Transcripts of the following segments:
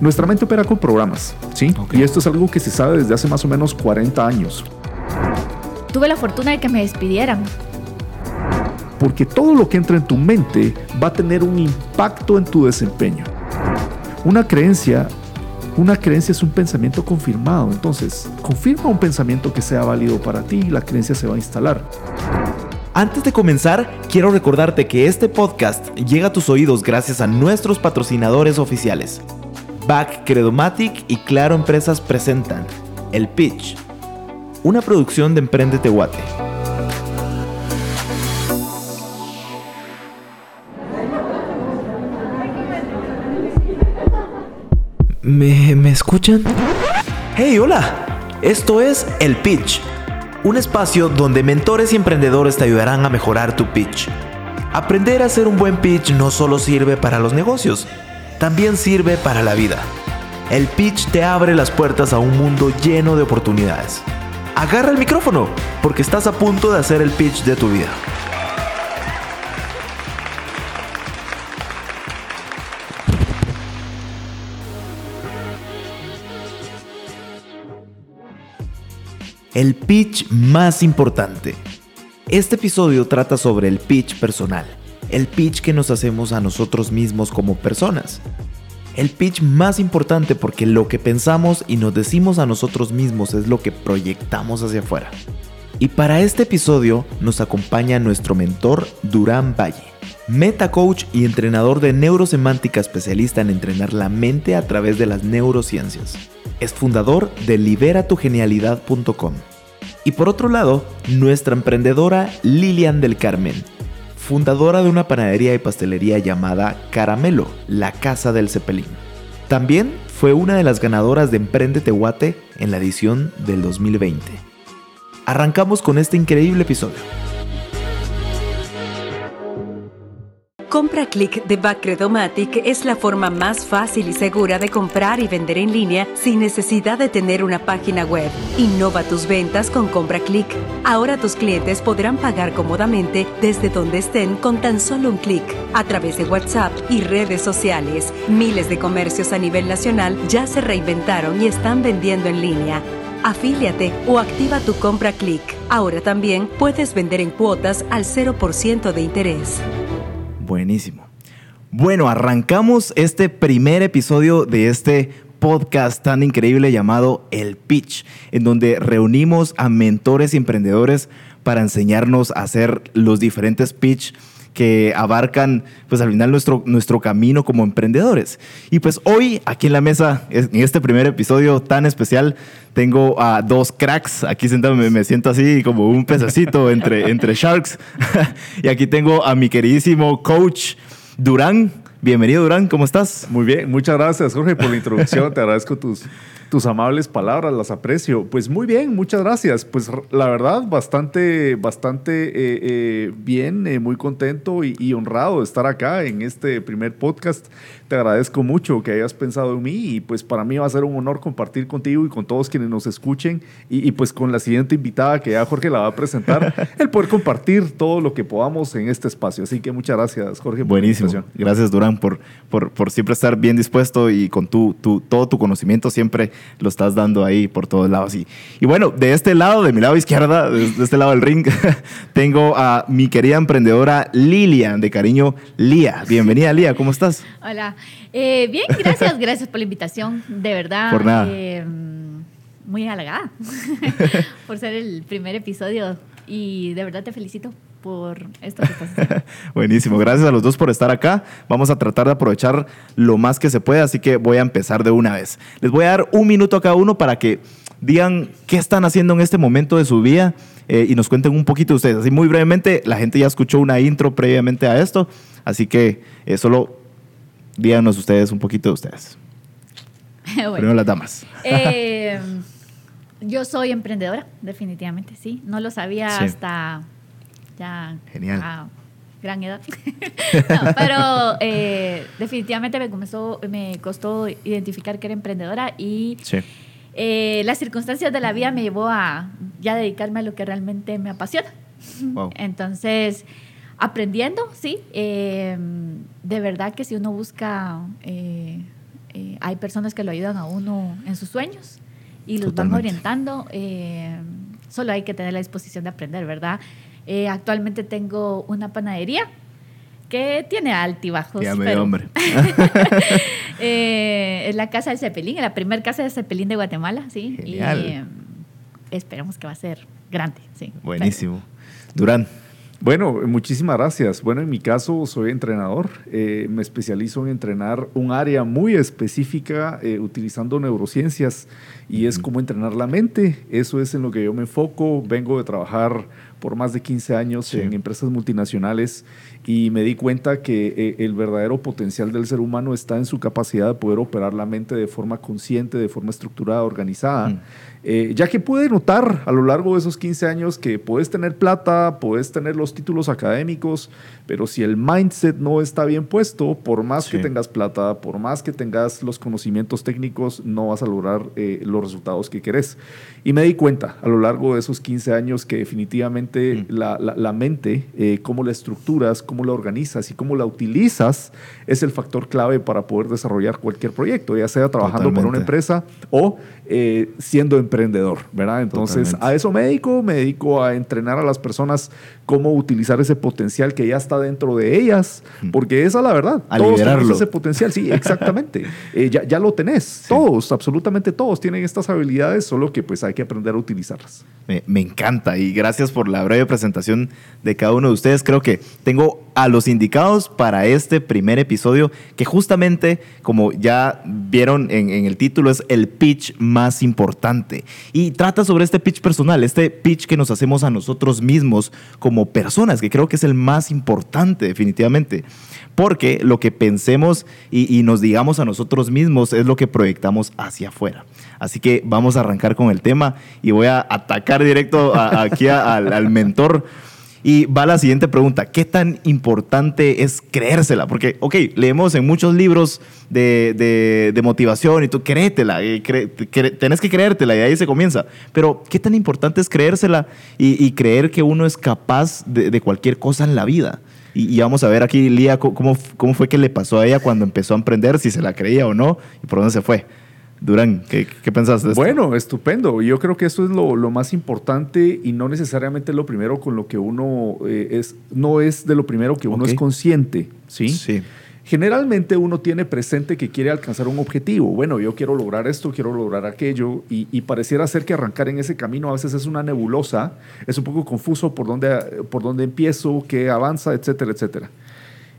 Nuestra mente opera con programas, ¿sí? Y esto es algo que se sabe desde hace más o menos 40 años. Tuve la fortuna de que me despidieran. Porque todo lo que entra en tu mente va a tener un impacto en tu desempeño. Una creencia, una creencia es un pensamiento confirmado. Entonces, confirma un pensamiento que sea válido para ti y la creencia se va a instalar. Antes de comenzar, quiero recordarte que este podcast llega a tus oídos gracias a nuestros patrocinadores oficiales. Back Credomatic y Claro Empresas presentan El Pitch, una producción de Emprende Tehuate. ¿Me, ¿Me escuchan? ¡Hey, hola! Esto es El Pitch un espacio donde mentores y emprendedores te ayudarán a mejorar tu pitch. Aprender a hacer un buen pitch no solo sirve para los negocios, también sirve para la vida. El pitch te abre las puertas a un mundo lleno de oportunidades. Agarra el micrófono, porque estás a punto de hacer el pitch de tu vida. El pitch más importante. Este episodio trata sobre el pitch personal, el pitch que nos hacemos a nosotros mismos como personas. El pitch más importante porque lo que pensamos y nos decimos a nosotros mismos es lo que proyectamos hacia afuera. Y para este episodio nos acompaña nuestro mentor Durán Valle, meta coach y entrenador de neurosemántica especialista en entrenar la mente a través de las neurociencias. Es fundador de liberatugenialidad.com. Y por otro lado, nuestra emprendedora Lilian del Carmen, fundadora de una panadería y pastelería llamada Caramelo, la casa del Cepelín. También fue una de las ganadoras de Emprende Tehuate en la edición del 2020. Arrancamos con este increíble episodio. Compra Click de Bacredomatic es la forma más fácil y segura de comprar y vender en línea sin necesidad de tener una página web. Innova tus ventas con Compra Click. Ahora tus clientes podrán pagar cómodamente desde donde estén con tan solo un clic a través de WhatsApp y redes sociales. Miles de comercios a nivel nacional ya se reinventaron y están vendiendo en línea. Afíliate o activa tu Compra Click. Ahora también puedes vender en cuotas al 0% de interés. Buenísimo. Bueno, arrancamos este primer episodio de este podcast tan increíble llamado El Pitch, en donde reunimos a mentores y emprendedores para enseñarnos a hacer los diferentes pitch que abarcan, pues al final, nuestro, nuestro camino como emprendedores. Y pues hoy, aquí en la mesa, en este primer episodio tan especial, tengo a dos cracks. Aquí sentado me, me siento así como un pececito entre, entre sharks. y aquí tengo a mi queridísimo coach Durán. Bienvenido, Durán, ¿cómo estás? Muy bien, muchas gracias, Jorge, por la introducción. Te agradezco tus, tus amables palabras, las aprecio. Pues muy bien, muchas gracias. Pues la verdad, bastante, bastante eh, eh, bien, eh, muy contento y, y, honrado de estar acá en este primer podcast te agradezco mucho que hayas pensado en mí y pues para mí va a ser un honor compartir contigo y con todos quienes nos escuchen y, y pues con la siguiente invitada que ya Jorge la va a presentar, el poder compartir todo lo que podamos en este espacio. Así que muchas gracias, Jorge. Buenísimo. gracias, Durán, por, por, por, siempre estar bien dispuesto y con tu, tu, todo tu conocimiento siempre lo estás dando ahí por todos lados. Y, y bueno, de este lado, de mi lado izquierda, de, de este lado del ring, tengo a mi querida emprendedora Lilian, de cariño Lía. Bienvenida, Lía, ¿cómo estás? Hola. Eh, bien, gracias, gracias por la invitación, de verdad. Por nada. Eh, muy halagada por ser el primer episodio y de verdad te felicito por esto que estás haciendo. Buenísimo, gracias a los dos por estar acá. Vamos a tratar de aprovechar lo más que se pueda, así que voy a empezar de una vez. Les voy a dar un minuto a cada uno para que digan qué están haciendo en este momento de su vida eh, y nos cuenten un poquito de ustedes. Así muy brevemente, la gente ya escuchó una intro previamente a esto, así que eh, solo díganos ustedes un poquito de ustedes. bueno. Primero las damas. Eh, yo soy emprendedora, definitivamente, sí. No lo sabía sí. hasta ya Genial. a gran edad. no, pero eh, definitivamente me, comenzó, me costó identificar que era emprendedora y sí. eh, las circunstancias de la vida me llevó a ya dedicarme a lo que realmente me apasiona. Wow. Entonces, aprendiendo, sí. Eh, de verdad que si uno busca eh, eh, hay personas que lo ayudan a uno en sus sueños y los van Totalmente. orientando. eh, solo hay que tener la disposición de aprender, ¿verdad? Eh, actualmente tengo una panadería que tiene altibajos. Ya me pero- dio hambre. Eh, es la casa de Cepelín, la primera casa de Cepelín de Guatemala, sí. Genial. Y eh, esperamos que va a ser grande, sí. Buenísimo. Durán. Bueno, muchísimas gracias. Bueno, en mi caso soy entrenador. Eh, me especializo en entrenar un área muy específica eh, utilizando neurociencias y es cómo entrenar la mente. Eso es en lo que yo me enfoco. Vengo de trabajar por más de 15 años Sí. en empresas multinacionales y me di cuenta que eh, el verdadero potencial del ser humano está en su capacidad de poder operar la mente de forma consciente, de forma estructurada, organizada. Mm. Eh, ya que pude notar a lo largo de esos 15 años que puedes tener plata, puedes tener los títulos académicos, pero si el mindset no está bien puesto, por más Sí. que tengas plata, por más que tengas los conocimientos técnicos, no vas a lograr eh, los resultados que querés. Y me di cuenta a lo largo de esos 15 años que definitivamente Mm. la, la- la mente, eh, cómo la estructuras, cómo la organizas y cómo la utilizas, es el factor clave para poder desarrollar cualquier proyecto, ya sea trabajando para una empresa o siendo emprendedor, ¿verdad? Entonces, Totalmente. a eso me dedico, me dedico a entrenar a las personas cómo utilizar ese potencial que ya está dentro de ellas, porque esa es la verdad. A todos liberarlo. tenemos ese potencial, sí, exactamente. Eh, ya, ya lo tenés, todos, absolutamente todos tienen estas habilidades, solo que pues hay que aprender a utilizarlas. Me, me encanta y gracias por la breve presentación de cada uno de ustedes. Creo que tengo a los indicados para este primer episodio que justamente, como ya vieron en, en el título, es el pitch más importante. Y trata sobre este pitch personal, este pitch que nos hacemos a nosotros mismos como personas, que creo que es el más importante definitivamente. Porque lo que pensemos y, nos digamos a nosotros mismos es lo que proyectamos hacia afuera. Así que vamos a arrancar con el tema y voy a atacar directo a- aquí al mentor. Y va la siguiente pregunta, ¿qué tan importante es creérsela? Porque, ok, leemos en muchos libros de, de- motivación y tú créetela, y cre- cre- tenés que creértela y ahí se comienza. Pero, ¿qué tan importante es creérsela y, creer que uno es capaz de, cualquier cosa en la vida? Y, vamos a ver aquí, Lía, cómo, cómo fue que le pasó a ella cuando empezó a emprender, si se la creía o no y por dónde se fue. Durán, ¿qué, qué pensás de esto? Bueno, estupendo. Yo creo que eso es lo, lo más importante y no necesariamente lo primero con lo que uno eh, es, no es de lo primero que uno es consciente, ¿sí? Sí. Generalmente uno tiene presente que quiere alcanzar un objetivo. Bueno, yo quiero lograr esto, quiero lograr aquello, y, y pareciera ser que arrancar en ese camino a veces es una nebulosa, es un poco confuso por dónde, por dónde empiezo, qué avanza, etcétera, etcétera.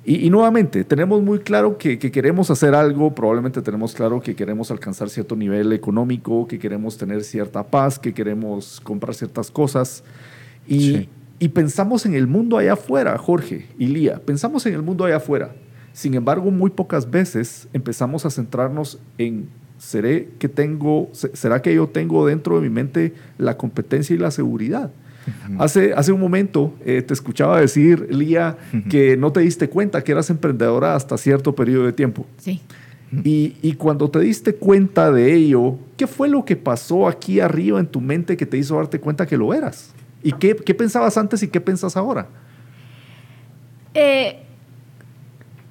Y, y nuevamente, tenemos muy claro que, que queremos hacer algo, probablemente tenemos claro que queremos alcanzar cierto nivel económico, que queremos tener cierta paz, que queremos comprar ciertas cosas. Y, Sí. y pensamos en el mundo allá afuera, Jorge y Lía, pensamos en el mundo allá afuera. Sin embargo, muy pocas veces empezamos a centrarnos en, ¿seré que tengo, se- ¿será que yo tengo dentro de mi mente la competencia y la seguridad? Hace, hace un momento eh, te escuchaba decir, Lía, que no te diste cuenta que eras emprendedora hasta cierto periodo de tiempo. Sí. Y, y cuando te diste cuenta de ello, ¿qué fue lo que pasó aquí arriba en tu mente que te hizo darte cuenta que lo eras? ¿Y qué, qué pensabas antes y qué pensas ahora? Eh,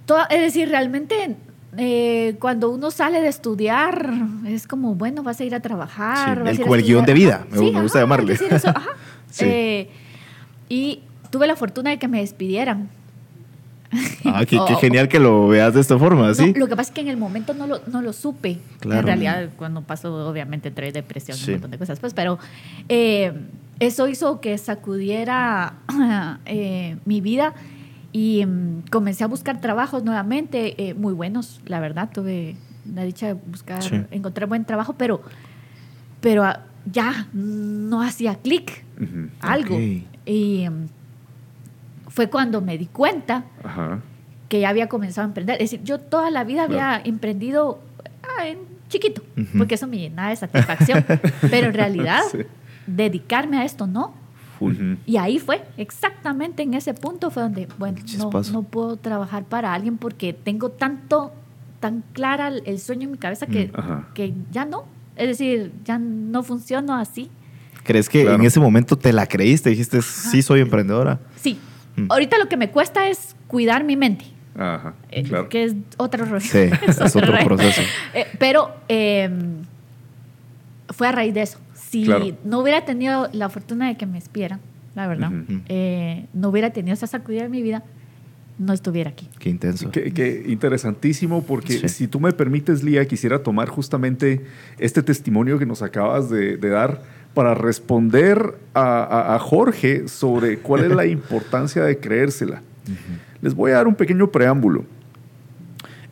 toda- es decir, realmente eh, cuando uno sale de estudiar, es como, bueno, vas a ir a trabajar. Sí, vas a el- ir a como el estudiar. guion de vida, Ajá. me- me gusta ajá, llamarle. es decir, eso, ajá. Sí. Eh, y tuve la fortuna de que me despidieran. Ah, qué, qué genial que lo veas de esta forma, ¿sí? No, lo que pasa es que en el momento no lo, no lo supe. Claro. En realidad, cuando pasó, obviamente, entré en depresión y Sí. un montón de cosas. Pues, pero eh, eso hizo que sacudiera eh, mi vida y mm, comencé a buscar trabajos nuevamente, eh, muy buenos, la verdad. Tuve la dicha de buscar, Sí. encontrar buen trabajo, pero, pero ah, ya no hacía clic algo. Y mm, fue cuando me di cuenta Ajá. que ya había comenzado a emprender. Es decir, yo toda la vida había emprendido ah, en chiquito, porque eso me llenaba de satisfacción. Pero en realidad, Sí. dedicarme a esto no. Y ahí fue, exactamente en ese punto fue donde, bueno, no, no puedo trabajar para alguien porque tengo tanto, tan clara el, el sueño en mi cabeza que, que ya no. Es decir, ya no funciono así. ¿Crees que Claro. en ese momento te la creíste? Dijiste, sí, soy emprendedora. Sí. Mm. Ahorita lo que me cuesta es cuidar mi mente. Ajá, eh, claro. que es otro rollo. Sí, es otro rollo. proceso. Eh, pero eh, fue a raíz de eso. Si Claro. no hubiera tenido la fortuna de que me despidieran, la verdad, Ujú. eh, no hubiera tenido esa sacudida en mi vida, no estuviera aquí. Qué intenso. Qué, qué interesantísimo, porque Sí. si tú me permites, Lía, quisiera tomar justamente este testimonio que nos acabas de, de dar para responder a, a- a Jorge sobre cuál es la importancia de creérsela. Les voy a dar un pequeño preámbulo.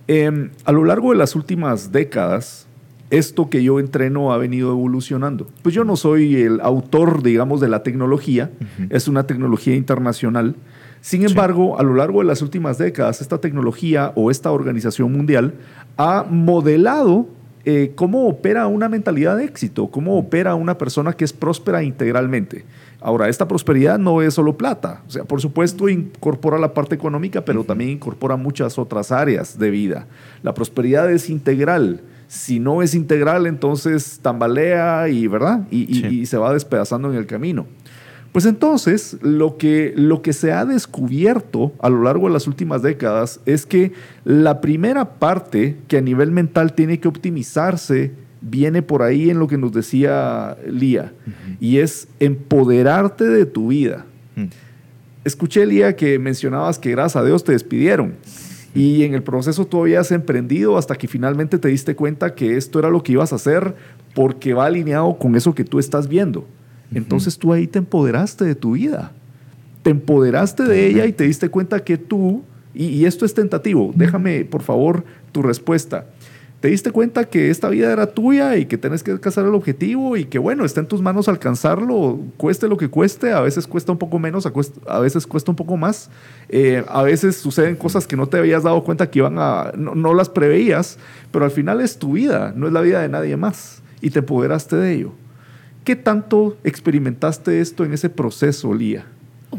Em, a lo largo de las últimas décadas, esto que yo entreno ha venido evolucionando. Pues yo no soy el autor, digamos, de la tecnología, es una tecnología internacional. Sin Sí. embargo, a lo largo de las últimas décadas, esta tecnología o esta organización mundial ha modelado eh, cómo opera una mentalidad de éxito, cómo opera una persona que es próspera integralmente. Ahora, esta prosperidad no es solo plata, o sea, por supuesto incorpora la parte económica, pero también incorpora muchas otras áreas de vida. La prosperidad es integral. Si no es integral, entonces tambalea y, ¿verdad? Y, y- Sí. y se va despedazando en el camino. Pues entonces, lo que, lo que se ha descubierto a lo largo de las últimas décadas es que la primera parte que a nivel mental tiene que optimizarse viene por ahí en lo que nos decía Lía, y es empoderarte de tu vida. Mm. Escuché, Lía, que mencionabas que gracias a Dios te despidieron. Y en el proceso tú habías emprendido hasta que finalmente te diste cuenta que esto era lo que ibas a hacer porque va alineado con eso que tú estás viendo. Entonces tú ahí te empoderaste de tu vida. Te empoderaste de ella y te diste cuenta que tú, y, y esto es tentativo, déjame por favor tu respuesta. Te diste cuenta que esta vida era tuya y que tenés que alcanzar el objetivo y que bueno, está en tus manos alcanzarlo, cueste lo que cueste, a veces cuesta un poco menos, a veces cuesta un poco más, Eh, a veces suceden cosas que no te habías dado cuenta que iban a, no, no las preveías, pero al final es tu vida, no es la vida de nadie más y te empoderaste de ello. ¿Qué tanto experimentaste esto en ese proceso, Lía?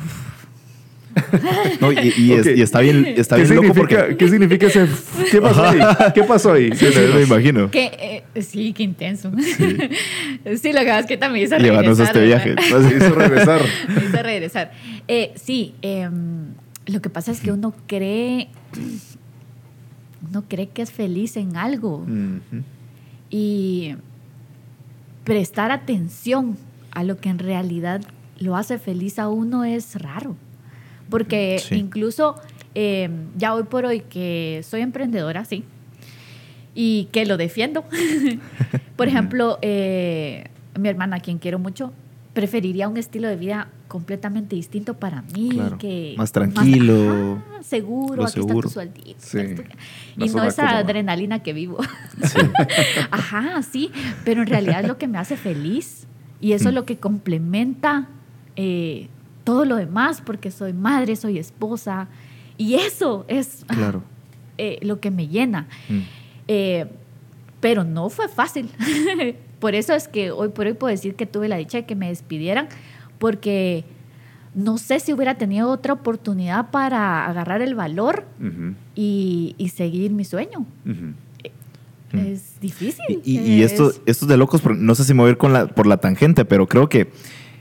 No, y, y es- Ok. y está bien, está ¿Qué bien loco significa, porque. ¿Qué significa ese? ¿Qué pasó ahí? ¿Qué pasó ahí? Sí, me, me imagino. Que, eh, sí, qué intenso. Sí. lo que pasa es que también hizo Llévanos a regresar, este ¿verdad? viaje. Se hizo regresar. Me hizo regresar. Eh, sí, em, lo que pasa es que uno cree, uno cree que es feliz en algo Ujú. y prestar atención a lo que en realidad lo hace feliz a uno es raro. Porque Sí. incluso em, ya hoy por hoy que soy emprendedora, sí, y que lo defiendo. por ejemplo, eh, mi hermana, a quien quiero mucho, preferiría un estilo de vida completamente distinto para mí, Claro. que Más tranquilo, seguro, aquí está seguro. tu sueldito. Sí, y no esa cómoda. adrenalina que vivo. Sí. Ajá, sí, pero en realidad es lo que me hace feliz y eso es Mm. lo que complementa eh, todo lo demás porque soy madre, soy esposa y eso es Claro. eh, lo que me llena. Mm. Eh, pero no fue fácil. por eso es que hoy por hoy puedo decir que tuve la dicha de que me despidieran, porque no sé si hubiera tenido otra oportunidad para agarrar el valor y, y seguir mi sueño. Es difícil. Y, y- y esto, Es- esto es de locos, no sé si me voy a ir con la, por la tangente, pero creo que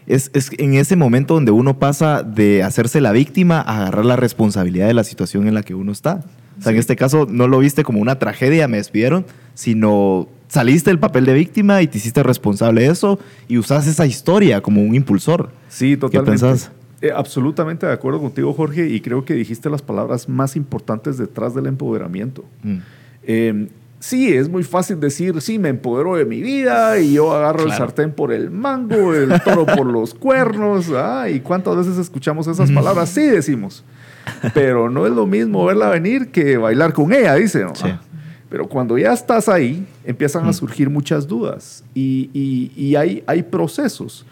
es, es en ese momento donde uno pasa de hacerse la víctima a agarrar la responsabilidad de la situación en la que uno está. O sea, en este caso no lo viste como una tragedia, me despidieron, sino saliste del papel de víctima y te hiciste responsable de eso y usas esa historia como un impulsor. Sí, totalmente. pensás? Eh, absolutamente de acuerdo contigo, Jorge, y creo que dijiste las palabras más importantes detrás del empoderamiento. Mm. Eh, sí, es muy fácil decir, sí, me empodero de mi vida y yo agarro el sartén por el mango, el toro por los cuernos. Ah, ¿Y cuántas veces escuchamos esas palabras? Sí, decimos. Pero no es lo mismo verla venir que bailar con ella, dice. ¿no? Sí. Pero cuando ya estás ahí, empiezan a surgir muchas dudas y, y- y hay, hay procesos.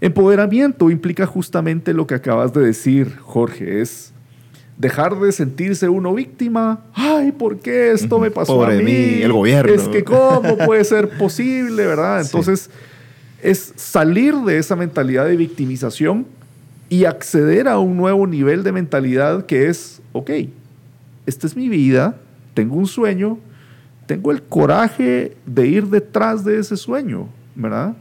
Empoderamiento implica justamente lo que acabas de decir, Jorge, es dejar de sentirse uno víctima. Ay, ¿por qué esto me pasó Pobre a mí? mí, el gobierno. Es que cómo puede ser posible, ¿verdad? Sí. Entonces, es salir de esa mentalidad de victimización y acceder a un nuevo nivel de mentalidad que es, ok, esta es mi vida, tengo un sueño, tengo el coraje de ir detrás de ese sueño, ¿verdad?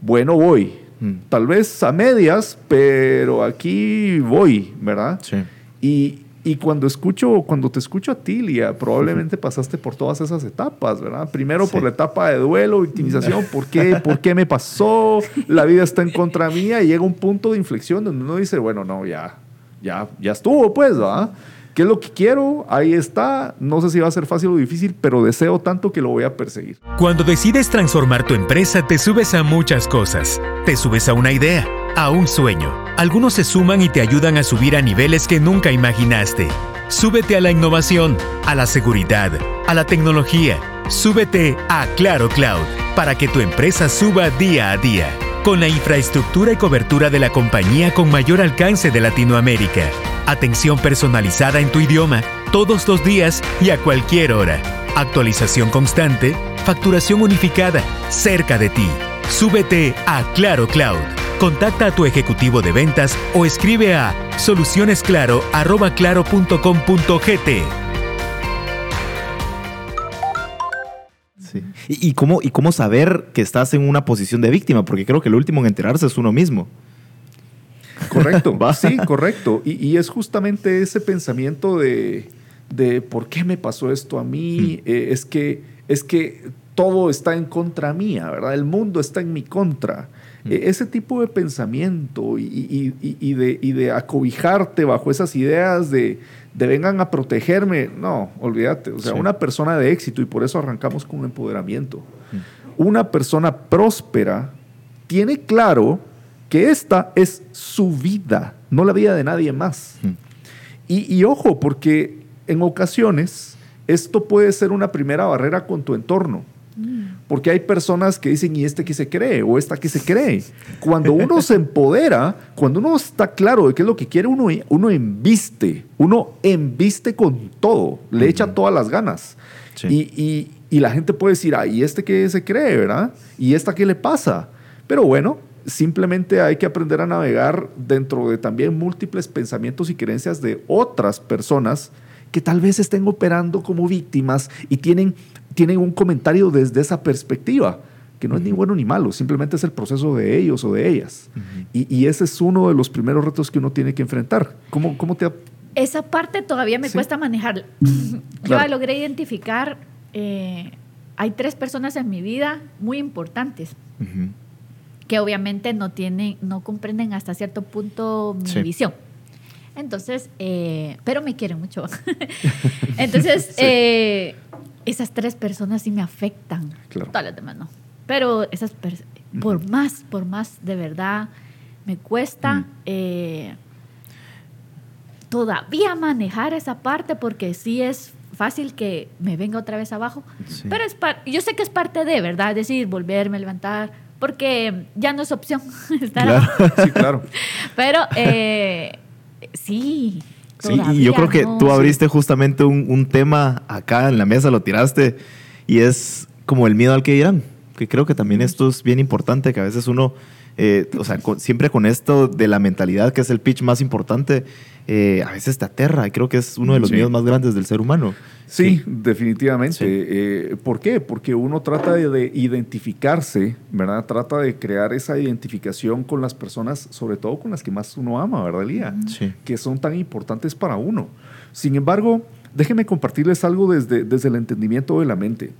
Bueno, voy. Mm. Tal vez a medias, pero aquí voy, ¿verdad? Sí. Y, Y cuando escucho, cuando te escucho a ti, Lía, probablemente pasaste por todas esas etapas, ¿verdad? Primero por la etapa de duelo, victimización, ¿por qué? ¿Por qué me pasó? La vida está en contra mía y llega un punto de inflexión donde uno dice, bueno, no, ya, ya, ya estuvo, pues, ¿verdad? ¿Qué es lo que quiero? Ahí está. No sé si va a ser fácil o difícil, pero deseo tanto que lo voy a perseguir. Cuando decides transformar tu empresa, te subes a muchas cosas. Te subes a una idea, a un sueño. Algunos se suman y te ayudan a subir a niveles que nunca imaginaste. Súbete a la innovación, a la seguridad, a la tecnología. Súbete a Claro Cloud para que tu empresa suba día a día. Con la infraestructura y cobertura de la compañía con mayor alcance de Latinoamérica. Atención personalizada en tu idioma, todos los días y a cualquier hora. Actualización constante, facturación unificada, cerca de ti. Súbete a Claro Cloud. Contacta a tu ejecutivo de ventas o escribe a. ¿Y, y cómo, ¿Y cómo saber que estás en una posición de víctima? Porque creo que lo último en enterarse es uno mismo. Correcto, sí, correcto. Y, y, es justamente ese pensamiento de, de por qué me pasó esto a mí, eh, es, que, es que todo está en contra mía, ¿verdad? El mundo está en mi contra. Eh, ese tipo de pensamiento y, y, y, de, y de acobijarte bajo esas ideas de, de vengan a protegerme, no, olvídate. O sea, sí. una persona de éxito, y por eso arrancamos con empoderamiento, una persona próspera tiene claro que esta es su vida, no la vida de nadie más. Mm. Y, y, ojo, porque en ocasiones esto puede ser una primera barrera con tu entorno. Mm. Porque hay personas que dicen, ¿y este que se cree? ¿O esta que se cree? Cuando uno se empodera, cuando uno está claro de qué es lo que quiere, uno, uno embiste, uno embiste con todo, le echa todas las ganas. Sí. Y, y, y la gente puede decir, ah, ¿y este que se cree, verdad? ¿Y esta qué le pasa? Pero bueno, simplemente hay que aprender a navegar dentro de también múltiples pensamientos y creencias de otras personas que tal vez estén operando como víctimas y tienen, tienen un comentario desde esa perspectiva, que no es ni bueno ni malo, simplemente es el proceso de ellos o de ellas. Uh -huh. y, y, ese es uno de los primeros retos que uno tiene que enfrentar. ¿Cómo, cómo te... Esa parte todavía me sí. cuesta manejar. Claro. Yo logré identificar, eh, hay tres personas en mi vida muy importantes. Uh -huh que obviamente no tienen, no comprenden hasta cierto punto mi sí. visión. Entonces, eh, pero me quieren mucho. Entonces, sí. eh, esas tres personas sí me afectan. Claro. Todas las demás no. Pero esas, por uh -huh. más, por más de verdad, me cuesta uh -huh. eh, todavía manejar esa parte porque sí es fácil que me venga otra vez abajo. Sí. Pero es yo sé que es parte de, ¿verdad? Es decir, volverme a levantar, porque ya no es opción estar claro. sí, claro. Pero eh, sí. Sí, y yo creo que no, tú abriste sí. justamente un, un, tema acá en la mesa, lo tiraste, y es como el miedo al que dirán, que creo que también esto es bien importante, que a veces uno, eh, o sea, con, siempre con esto de la mentalidad, que es el pitch más importante, eh, a veces te aterra, y creo que es uno de los sí. miedos más grandes del ser humano. Sí, sí. definitivamente. Sí. Eh, ¿Por qué? Porque uno trata de, de, identificarse, ¿verdad? Trata de crear esa identificación con las personas, sobre todo con las que más uno ama, ¿verdad, Lía? Sí. Que son tan importantes para uno. Sin embargo, déjenme compartirles algo desde, desde el entendimiento de la mente.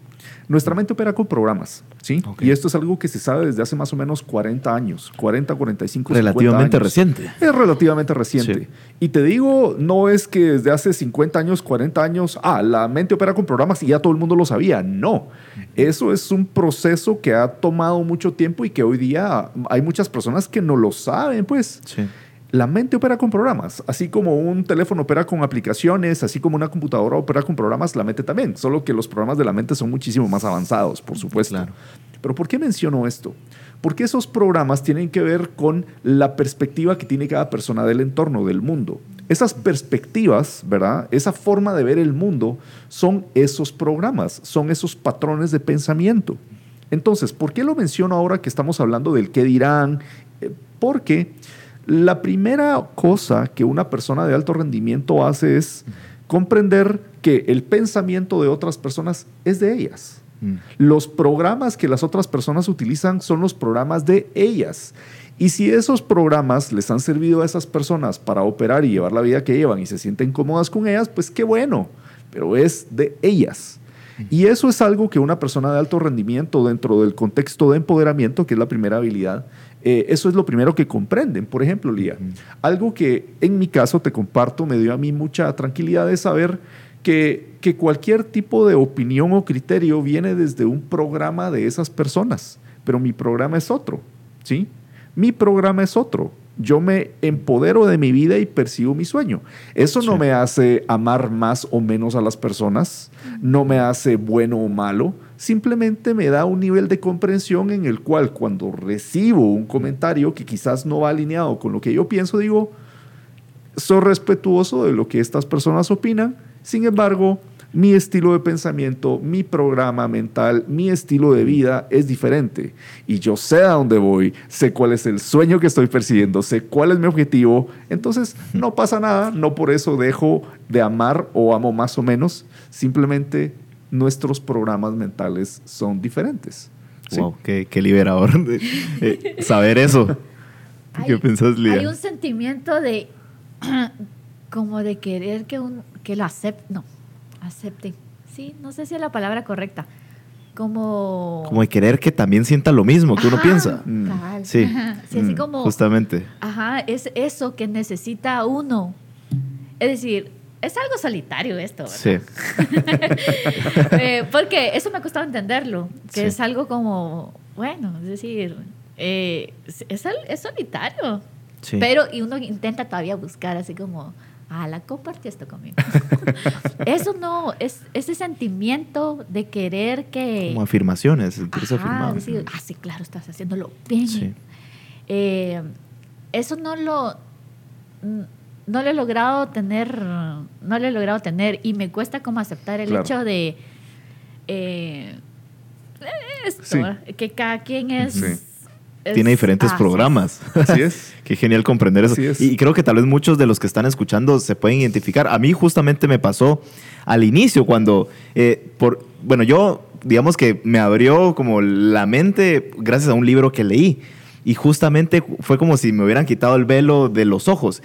Nuestra mente opera con programas, ¿sí? Okay. Y esto es algo que se sabe desde hace más o menos 40 años, 40, 45, Relativamente años. reciente. Es relativamente reciente. Sí. Y te digo, no es que desde hace 50 años, 40 años, ah, la mente opera con programas y ya todo el mundo lo sabía. No. Eso es un proceso que ha tomado mucho tiempo y que hoy día hay muchas personas que no lo saben, pues. Sí. La mente opera con programas, así como un teléfono opera con aplicaciones, así como una computadora opera con programas, la mente también, solo que los programas de la mente son muchísimo más avanzados, por supuesto. Claro. Pero ¿por qué menciono esto? Porque esos programas tienen que ver con la perspectiva que tiene cada persona del entorno, del mundo. Esas perspectivas, ¿verdad? Esa forma de ver el mundo son esos programas, son esos patrones de pensamiento. Entonces, ¿por qué lo menciono ahora que estamos hablando del qué dirán? Eh, porque la primera cosa que una persona de alto rendimiento hace es comprender que el pensamiento de otras personas es de ellas. Mm. Los programas que las otras personas utilizan son los programas de ellas. Y si esos programas les han servido a esas personas para operar y llevar la vida que llevan y se sienten cómodas con ellas, pues qué bueno, pero es de ellas. Y eso es algo que una persona de alto rendimiento dentro del contexto de empoderamiento, que es la primera habilidad, eh, eso es lo primero que comprenden. Por ejemplo, Lía, algo que en mi caso te comparto me dio a mí mucha tranquilidad de saber que, que cualquier tipo de opinión o criterio viene desde un programa de esas personas, pero mi programa es otro, ¿sí? Mi programa es otro. Yo me empodero de mi vida y persigo mi sueño. Eso no me hace amar más o menos a las personas, no me hace bueno o malo, simplemente me da un nivel de comprensión en el cual cuando recibo un comentario que quizás no va alineado con lo que yo pienso, digo, soy respetuoso de lo que estas personas opinan, sin embargo, mi estilo de pensamiento, mi programa mental, mi estilo de vida es diferente. Y yo sé a dónde voy, sé cuál es el sueño que estoy persiguiendo, sé cuál es mi objetivo. Entonces, no pasa nada, no por eso dejo de amar o amo más o menos. Simplemente nuestros programas mentales son diferentes. ¿Sí? Wow, qué, qué liberador eh, saber eso. ¿Qué pensás, Lía? Hay un sentimiento de como de querer que, un, que lo acepte. No, acepten. Sí, no sé si es la palabra correcta. Como... Como de querer que también sienta lo mismo que uno piensa. Mm. Sí. sí, así como... Justamente. Ajá, es eso que necesita uno. Es decir, es algo solitario esto. ¿verdad? Sí. Eh, porque eso me ha costado entenderlo, que Sí. es algo como, bueno, es decir, eh, es, es solitario. Sí. Pero, y uno intenta todavía buscar así como, ah, la compartió esto conmigo. Eso no, es ese sentimiento de querer que... Como afirmaciones, sentirse afirmado. decir, ah, sí, claro, estás haciéndolo bien. Sí. Eh, eso no lo, no lo he logrado tener, no lo he logrado tener y me cuesta como aceptar el Claro. hecho de eh, esto, Sí. que cada quien es... Sí. Es- Tiene diferentes ah, sí. programas. Así es. Qué genial comprender eso. Así es. Y creo que tal vez muchos de los que están escuchando se pueden identificar. A mí justamente me pasó al inicio cuando, eh, por, bueno, yo digamos que me abrió como la mente gracias a un libro que leí. Y justamente fue como si me hubieran quitado el velo de los ojos.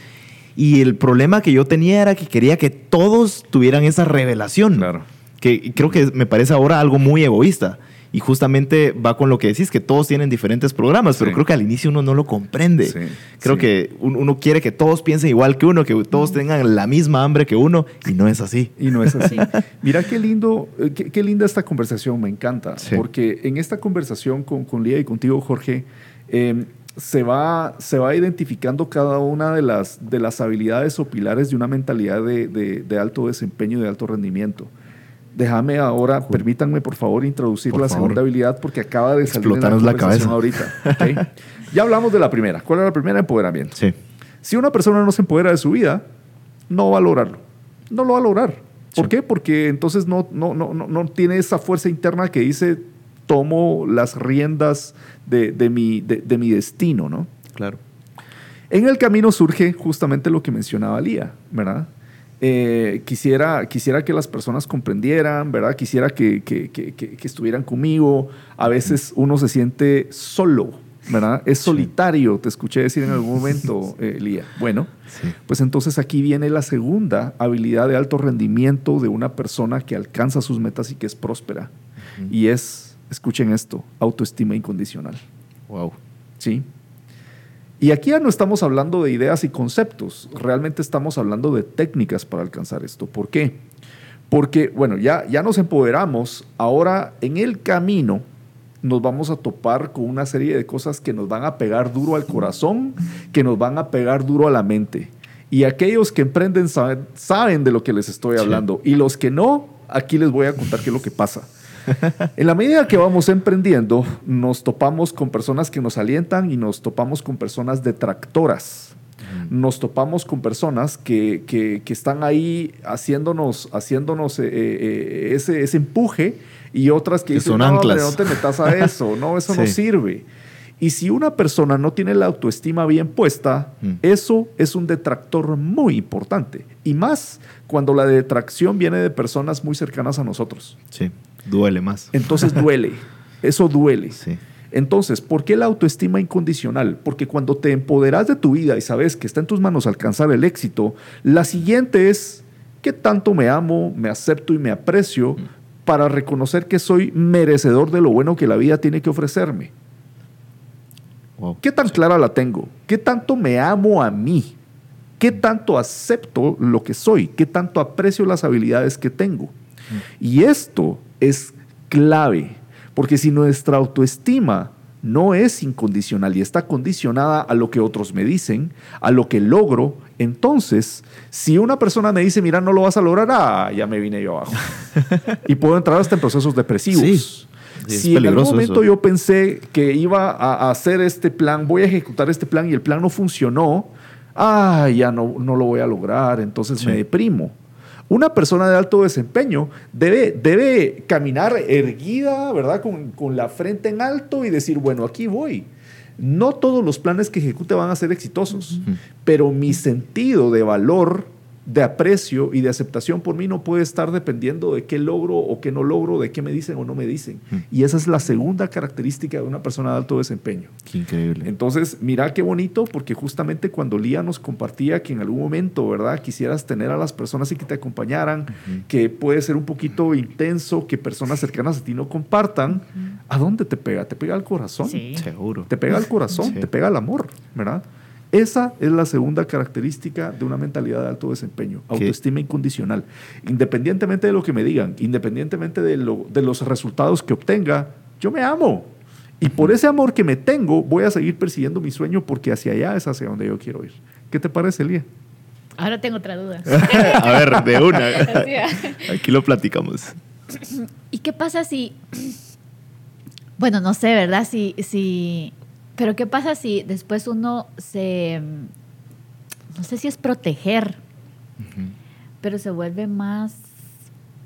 Y el problema que yo tenía era que quería que todos tuvieran esa revelación. Claro. Que creo que me parece ahora algo muy egoísta. Y justamente va con lo que decís, que todos tienen diferentes programas, pero Sí. creo que al inicio uno no lo comprende. Sí, Creo sí. que un- uno quiere que todos piensen igual que uno, que todos tengan la misma hambre que uno, y no es así. Y no es así. Mira qué lindo, eh, qué, qué linda esta conversación, me encanta. Porque en esta conversación con, con Lía y contigo, Jorge, eh, se, va, se va identificando cada una de las, de las habilidades o pilares de una mentalidad de, de- de alto desempeño y de alto rendimiento. Déjame ahora, permítanme por favor introducir Por la favor. segunda habilidad porque acaba de salir en Explotanos la conversación ahorita. Ya hablamos de la primera. ¿Cuál era la primera? Empoderamiento. Sí. Si una persona no se empodera de su vida, no va a lograrlo. No lo va a lograr. ¿Por Sí. qué? Porque entonces no, no, no, no, no tiene esa fuerza interna que dice, tomo las riendas de, de mi, de, de mi destino, ¿no? Claro. En el camino surge justamente lo que mencionaba Lía, ¿verdad? Eh, quisiera, quisiera que las personas comprendieran, ¿verdad? Quisiera que, que- que- estuvieran conmigo. A veces uno se siente solo, ¿verdad? Es solitario, te escuché decir en algún momento, eh, Lía. Bueno, Sí. pues entonces aquí viene la segunda habilidad de alto rendimiento de una persona que alcanza sus metas y que es próspera. Y es, escuchen esto, autoestima incondicional. Wow. ¿sí? Y aquí ya no estamos hablando de ideas y conceptos, realmente estamos hablando de técnicas para alcanzar esto. ¿Por qué? Porque, bueno, ya, ya nos empoderamos, ahora en el camino nos vamos a topar con una serie de cosas que nos van a pegar duro al corazón, que nos van a pegar duro a la mente. Y aquellos que emprenden saben, saben de lo que les estoy Sí. hablando. Y los que no, aquí les voy a contar qué es lo que pasa. En la medida que vamos emprendiendo, nos topamos con personas que nos alientan y nos topamos con personas detractoras. Nos topamos con personas que, que- que están ahí haciéndonos, haciéndonos eh, eh, ese, ese empuje y otras que, Que dicen, son no, hombre, anclas". no te metas a eso, no, eso no sirve. Y si una persona no tiene la autoestima bien puesta, Mm. eso es un detractor muy importante. Y más cuando la detracción viene de personas muy cercanas a nosotros. Sí. Duele más. Entonces duele. Eso duele. Sí. Entonces, ¿por qué la autoestima incondicional? Porque cuando te empoderas de tu vida y sabes que está en tus manos alcanzar el éxito, la siguiente es, ¿qué tanto me amo, me acepto y me aprecio para reconocer que soy merecedor de lo bueno que la vida tiene que ofrecerme? Wow. ¿Qué tan clara la tengo? ¿Qué tanto me amo a mí? ¿Qué tanto acepto lo que soy? ¿Qué tanto aprecio las habilidades que tengo? Y esto es clave, porque si nuestra autoestima no es incondicional y está condicionada a lo que otros me dicen, a lo que logro, entonces, si una persona me dice, mira, no lo vas a lograr, ah, ya me vine yo abajo. y puedo entrar hasta en procesos depresivos. Sí. Sí, es si en algún momento eso. yo pensé que iba a a hacer este plan, voy a ejecutar este plan y el plan no funcionó, ah, ya no, no lo voy a lograr, entonces Sí. me deprimo. Una persona de alto desempeño debe, debe caminar erguida, ¿verdad? Con, con la frente en alto y decir, bueno, aquí voy. No todos los planes que ejecute van a ser exitosos, pero mi sentido de valor, de aprecio y de aceptación por mí no puede estar dependiendo de qué logro o qué no logro, de qué me dicen o no me dicen. Y esa es la segunda característica de una persona de alto desempeño. Qué increíble. Entonces, mira qué bonito, porque justamente cuando Lía nos compartía que en algún momento, ¿verdad? Quisieras tener a las personas y que te acompañaran, que puede ser un poquito intenso, que personas cercanas a ti no compartan, ¿a dónde te pega? Te pega al corazón. Sí. Seguro. Te pega al corazón, Sí. te pega al amor, ¿verdad? Esa es la segunda característica de una mentalidad de alto desempeño, autoestima incondicional. Independientemente de lo que me digan, independientemente de, lo- de los resultados que obtenga, yo me amo. Y por ese amor que me tengo, voy a seguir persiguiendo mi sueño porque hacia allá es hacia donde yo quiero ir. ¿Qué te parece, Lía? Ahora tengo otra duda. a ver, de una. Aquí lo platicamos. ¿Y qué pasa si, bueno, no sé, ¿verdad? Si, si, pero qué pasa si después uno se, no sé si es proteger, pero se vuelve más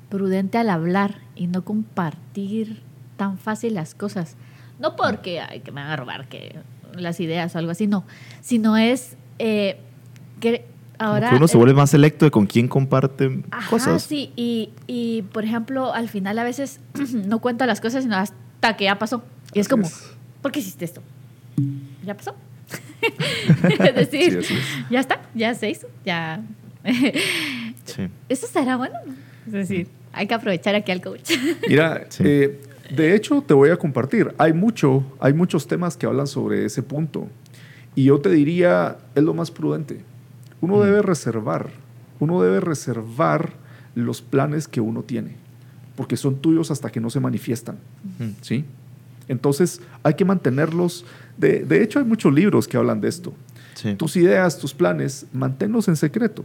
prudente al hablar y no compartir tan fácil las cosas. No porque ay, que me van a robar que las ideas o algo así, no, sino es eh, que ahora que uno se eh, vuelve más selecto de con quién comparte Ajá, cosas. sí, y, y, por ejemplo, al final a veces no cuento las cosas sino hasta que ya pasó. Y es Así como, es. ¿por qué hiciste esto? ¿Ya pasó? es decir, Sí, es. ya está, ya se hizo, ya. Sí. Eso será bueno. Es decir, hay que aprovechar aquí al coach. Mira, Sí. eh, de hecho te voy a compartir. Hay mucho, hay muchos temas que hablan sobre ese punto. Y yo te diría, es lo más prudente. Uno debe reservar, uno debe reservar los planes que uno tiene, porque son tuyos hasta que no se manifiestan. ¿sí? Entonces hay que mantenerlos. De, de hecho, hay muchos libros que hablan de esto. Sí. Tus ideas, tus planes, manténlos en secreto.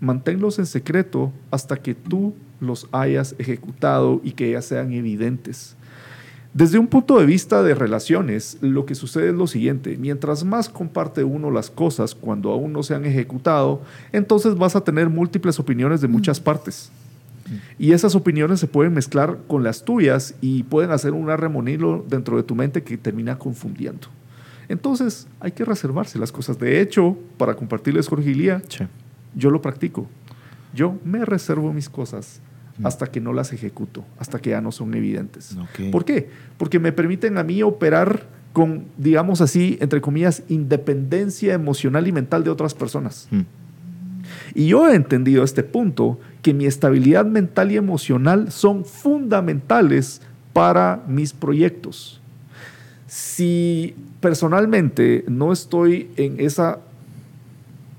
Manténlos en secreto hasta que tú los hayas ejecutado y que ya sean evidentes. Desde un punto de vista de relaciones, lo que sucede es lo siguiente. Mientras más comparte uno las cosas cuando aún no se han ejecutado, entonces vas a tener múltiples opiniones de muchas partes. Y esas opiniones se pueden mezclar con las tuyas y pueden hacer un arremonilo dentro de tu mente que termina confundiendo. Entonces, hay que reservarse las cosas. De hecho, para compartirles, Lía, Sí. yo lo practico. Yo me reservo mis cosas hasta que no las ejecuto, hasta que ya no son evidentes. ¿Por qué? Porque me permiten a mí operar con, digamos así, entre comillas, independencia emocional y mental de otras personas. Mm. Y yo he entendido a este punto que mi estabilidad mental y emocional son fundamentales para mis proyectos. Si personalmente no estoy en esa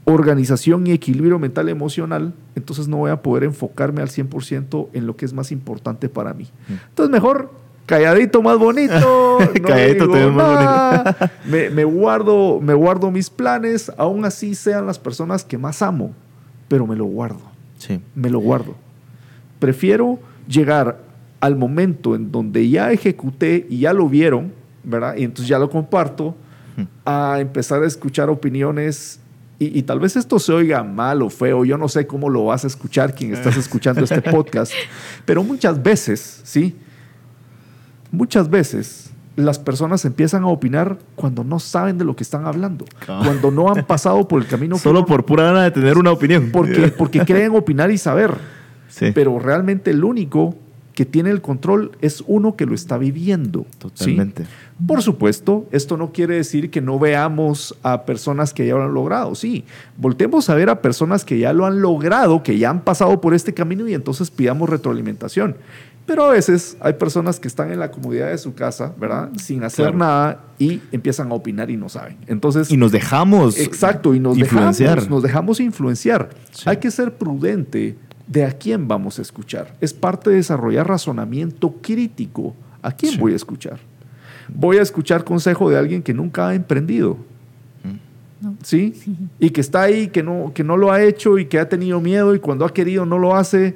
organización y equilibrio mental emocional, entonces no voy a poder enfocarme al 100% en lo que es más importante para mí. Entonces mejor calladito más bonito, no Calladito digo más nada, me, me guardo, me guardo mis planes, aún así sean las personas que más amo, pero me lo guardo, Sí. me lo guardo. Prefiero llegar al momento en donde ya ejecuté y ya lo vieron, ¿verdad? Y entonces ya lo comparto, a empezar a escuchar opiniones. Y, y tal vez esto se oiga mal o feo, yo no sé cómo lo vas a escuchar quien estás escuchando este podcast, pero muchas veces, ¿sí? Muchas veces las personas empiezan a opinar cuando no saben de lo que están hablando, Ah. cuando no han pasado por el camino. que Solo por pura gana de tener una opinión. porque, porque creen opinar y saber. Sí. Pero realmente el único que tiene el control es uno que lo está viviendo. ¿sí? Totalmente. Por supuesto, esto no quiere decir que no veamos a personas que ya lo han logrado. Sí, voltemos a ver a personas que ya lo han logrado, que ya han pasado por este camino y entonces pidamos retroalimentación. Pero a veces hay personas que están en la comodidad de su casa, ¿verdad? Sin hacer Claro. nada y empiezan a opinar y no saben. Entonces, Y nos dejamos Exacto, y nos influenciar. dejamos, nos dejamos influenciar. Sí. Hay que ser prudente de a quién vamos a escuchar. Es parte de desarrollar razonamiento crítico. ¿A quién Sí. voy a escuchar? Voy a escuchar consejo de alguien que nunca ha emprendido. No. ¿Sí? Y que está ahí, que no, que no lo ha hecho y que ha tenido miedo y cuando ha querido no lo hace.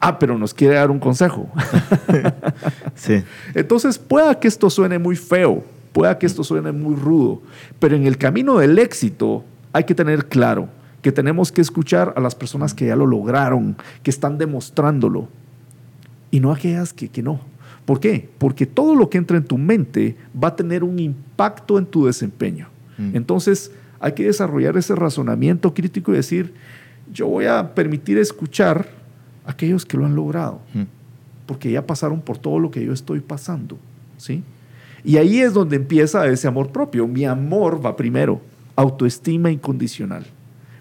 Ah, pero nos quiere dar un consejo. Sí. Entonces, pueda que esto suene muy feo, pueda que esto suene muy rudo, pero en el camino del éxito hay que tener claro que tenemos que escuchar a las personas que ya lo lograron, que están demostrándolo, y no a aquellas que, que no. ¿Por qué? Porque todo lo que entra en tu mente va a tener un impacto en tu desempeño. Mm. Entonces, hay que desarrollar ese razonamiento crítico y decir, yo voy a permitir escuchar aquellos que lo han logrado Mm. porque ya pasaron por todo lo que yo estoy pasando, ¿sí? Y ahí es donde empieza ese amor propio. Mi amor va primero, autoestima incondicional.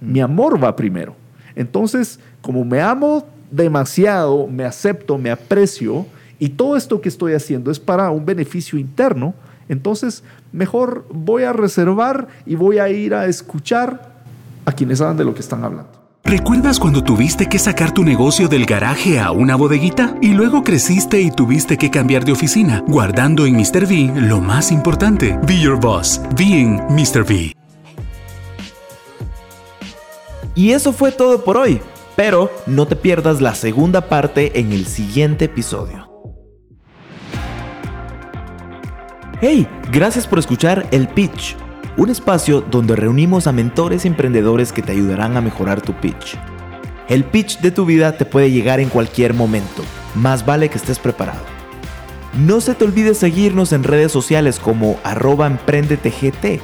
Mi amor va primero. Entonces, como me amo demasiado, me acepto, me aprecio, y todo esto que estoy haciendo es para un beneficio interno, entonces mejor voy a reservar y voy a ir a escuchar a quienes saben de lo que están hablando. ¿Recuerdas cuando tuviste que sacar tu negocio del garaje a una bodeguita? Y luego creciste y tuviste que cambiar de oficina, guardando en Mr. V lo más importante. Be Your Boss, being Mr. V. Y eso fue todo por hoy, pero no te pierdas la segunda parte en el siguiente episodio. Hey, gracias por escuchar El Pitch, un espacio donde reunimos a mentores emprendedores que te ayudarán a mejorar tu pitch. El pitch de tu vida te puede llegar en cualquier momento, más vale que estés preparado. No se te olvide seguirnos en redes sociales como arroba emprendetegt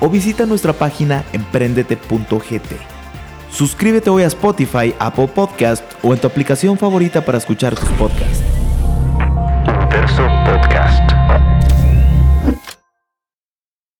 o visita nuestra página emprendete.gt. Suscríbete hoy a Spotify, Apple Podcast o en tu aplicación favorita para escuchar tus podcasts. Podcast.